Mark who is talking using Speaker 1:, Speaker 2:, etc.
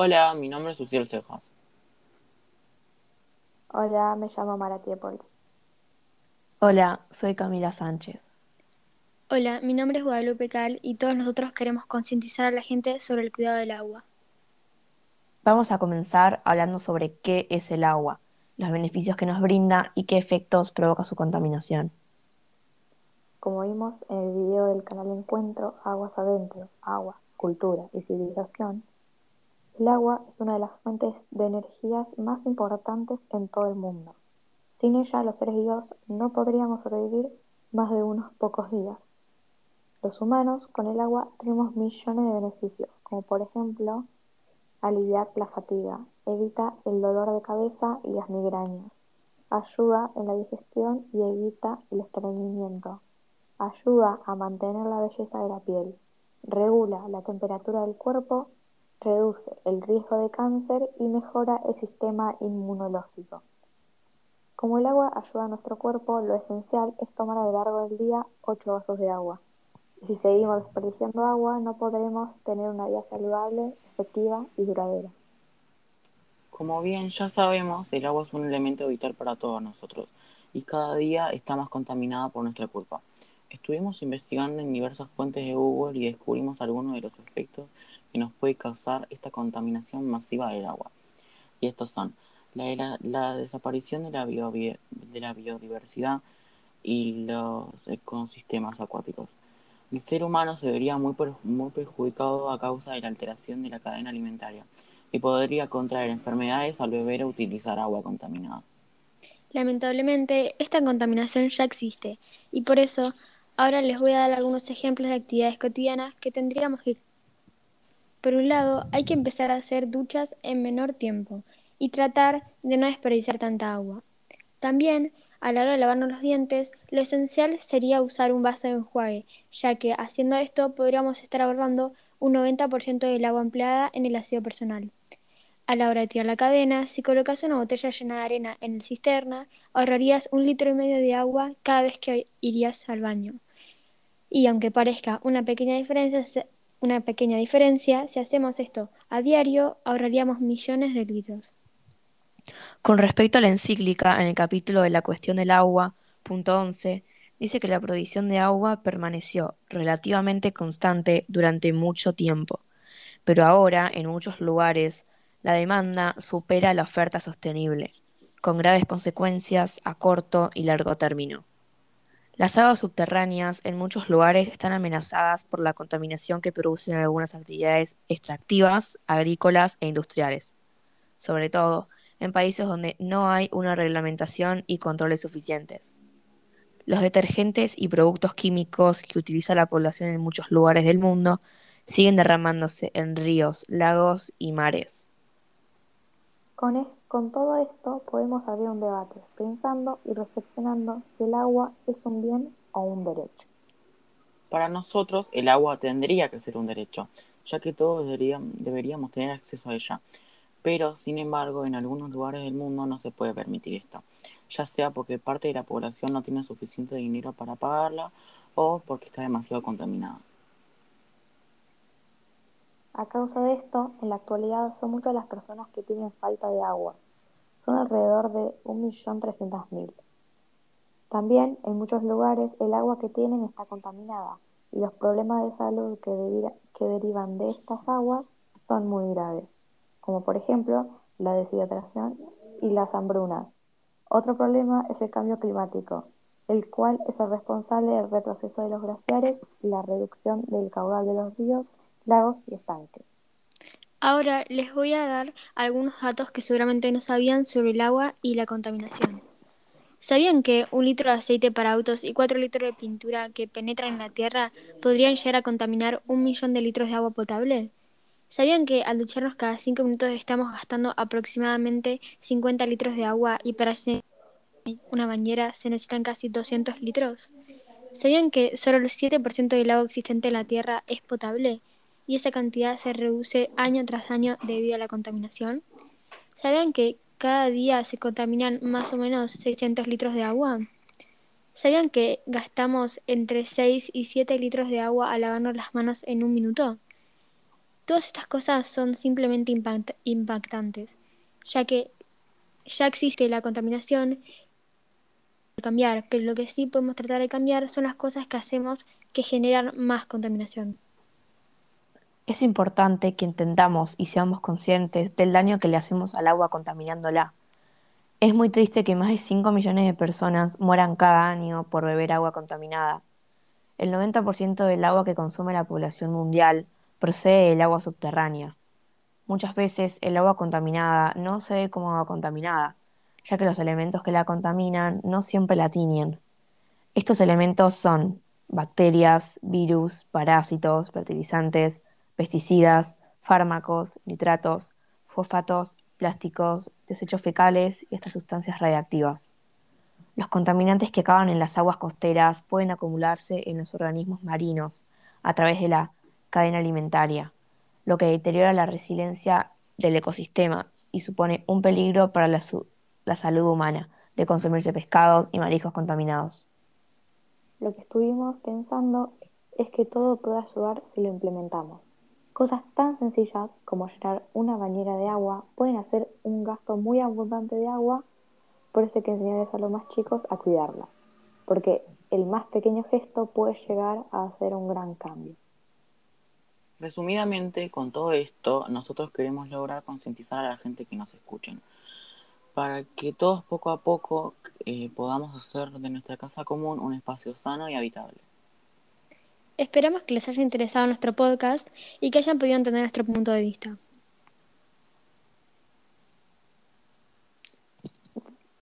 Speaker 1: Hola, mi nombre es Uciel Cejas.
Speaker 2: Hola, me llamo Maratiépol.
Speaker 3: Hola, soy Camila Sánchez.
Speaker 4: Hola, mi nombre es Guadalupe Cal y todos nosotros queremos concientizar a la gente sobre el cuidado del agua.
Speaker 3: Vamos a comenzar hablando sobre qué es el agua, los beneficios que nos brinda y qué efectos provoca su contaminación.
Speaker 2: Como vimos en el video del canal Encuentro, Aguas Adentro, Agua, Cultura y Civilización, el agua es una de las fuentes de energías más importantes en todo el mundo. Sin ella, los seres vivos no podríamos sobrevivir más de unos pocos días. Los humanos con el agua tenemos millones de beneficios, como por ejemplo aliviar la fatiga, evita el dolor de cabeza y las migrañas, ayuda en la digestión y evita el estreñimiento, ayuda a mantener la belleza de la piel, regula la temperatura del cuerpo reduce el riesgo de cáncer y mejora el sistema inmunológico. Como el agua ayuda a nuestro cuerpo, lo esencial es tomar a lo largo del día 8 vasos de agua. Si seguimos desperdiciando agua, no podremos tener una vida saludable, efectiva y duradera.
Speaker 1: Como bien ya sabemos, el agua es un elemento vital para todos nosotros y cada día está más contaminada por nuestra culpa. Estuvimos investigando en diversas fuentes de Google y descubrimos algunos de los efectos que nos puede causar esta contaminación masiva del agua. Y estos son la, la desaparición de la, de la biodiversidad y los ecosistemas acuáticos. El ser humano se vería muy, muy perjudicado a causa de la alteración de la cadena alimentaria y podría contraer enfermedades al beber o utilizar agua contaminada.
Speaker 4: Lamentablemente, esta contaminación ya existe y por eso ahora les voy a dar algunos ejemplos de actividades cotidianas que tendríamos que por un lado, hay que empezar a hacer duchas en menor tiempo y tratar de no desperdiciar tanta agua. También, a la hora de lavarnos los dientes, lo esencial sería usar un vaso de enjuague, ya que haciendo esto podríamos estar ahorrando un 90% del agua empleada en el aseo personal. A la hora de tirar la cadena, si colocas una botella llena de arena en el cisterna, ahorrarías un litro y medio de agua cada vez que irías al baño. Y aunque parezca una pequeña diferencia, una pequeña diferencia, si hacemos esto a diario, ahorraríamos millones de litros.
Speaker 3: Con respecto a la encíclica, en el capítulo de la cuestión del agua, punto 11, dice que la provisión de agua permaneció relativamente constante durante mucho tiempo, pero ahora, en muchos lugares, la demanda supera la oferta sostenible, con graves consecuencias a corto y largo término. Las aguas subterráneas en muchos lugares están amenazadas por la contaminación que producen algunas actividades extractivas, agrícolas e industriales, sobre todo en países donde no hay una reglamentación y controles suficientes. Los detergentes y productos químicos que utiliza la población en muchos lugares del mundo siguen derramándose en ríos, lagos y mares.
Speaker 2: Con todo esto podemos abrir un debate, pensando y reflexionando si el agua es un bien o un derecho.
Speaker 1: Para nosotros el agua tendría que ser un derecho, ya que todos deberíamos tener acceso a ella. Pero, sin embargo, en algunos lugares del mundo no se puede permitir esto, ya sea porque parte de la población no tiene suficiente dinero para pagarla o porque está demasiado contaminada.
Speaker 2: A causa de esto, en la actualidad son muchas las personas que tienen falta de agua. Son alrededor de 1.300.000. También en muchos lugares el agua que tienen está contaminada y los problemas de salud que, derivan de estas aguas son muy graves, como por ejemplo la deshidratación y las hambrunas. Otro problema es el cambio climático, el cual es el responsable del retroceso de los glaciares y la reducción del caudal de los ríos lagos y estanques.
Speaker 4: Ahora les voy a dar algunos datos que seguramente no sabían sobre el agua y la contaminación. ¿Sabían que un litro de aceite para autos y cuatro litros de pintura que penetran en la tierra podrían llegar a contaminar un millón de litros de agua potable? ¿Sabían que al ducharnos cada cinco minutos estamos gastando aproximadamente 50 litros de agua y para una bañera se necesitan casi 200 litros? ¿Sabían que solo el 7% del agua existente en la Tierra es potable? Y esa cantidad se reduce año tras año debido a la contaminación? ¿Sabían que cada día se contaminan más o menos 600 litros de agua? ¿Sabían que gastamos entre 6 y 7 litros de agua al lavarnos las manos en un minuto? Todas estas cosas son simplemente impactantes, ya que ya existe la contaminación cambiar, pero lo que sí podemos tratar de cambiar son las cosas que hacemos que generan más contaminación.
Speaker 3: Es importante que entendamos y seamos conscientes del daño que le hacemos al agua contaminándola. Es muy triste que más de 5 millones de personas mueran cada año por beber agua contaminada. El 90% del agua que consume la población mundial procede del agua subterránea. Muchas veces el agua contaminada no se ve como agua contaminada, ya que los elementos que la contaminan no siempre la tiñen. Estos elementos son bacterias, virus, parásitos, fertilizantes, pesticidas, fármacos, nitratos, fosfatos, plásticos, desechos fecales y estas sustancias radiactivas. Los contaminantes que acaban en las aguas costeras pueden acumularse en los organismos marinos a través de la cadena alimentaria, lo que deteriora la resiliencia del ecosistema y supone un peligro para la, salud humana de consumirse pescados y mariscos contaminados.
Speaker 2: Lo que estuvimos pensando es que todo puede ayudar si lo implementamos. Cosas tan sencillas como llenar una bañera de agua pueden hacer un gasto muy abundante de agua, por eso hay que enseñarles a los más chicos a cuidarla, porque el más pequeño gesto puede llegar a hacer un gran cambio.
Speaker 1: Resumidamente, con todo esto, nosotros queremos lograr concientizar a la gente que nos escuchen para que todos poco a poco eh, podamos hacer de nuestra casa común un espacio sano y habitable.
Speaker 4: Esperamos que les haya interesado nuestro podcast y que hayan podido entender nuestro punto de vista.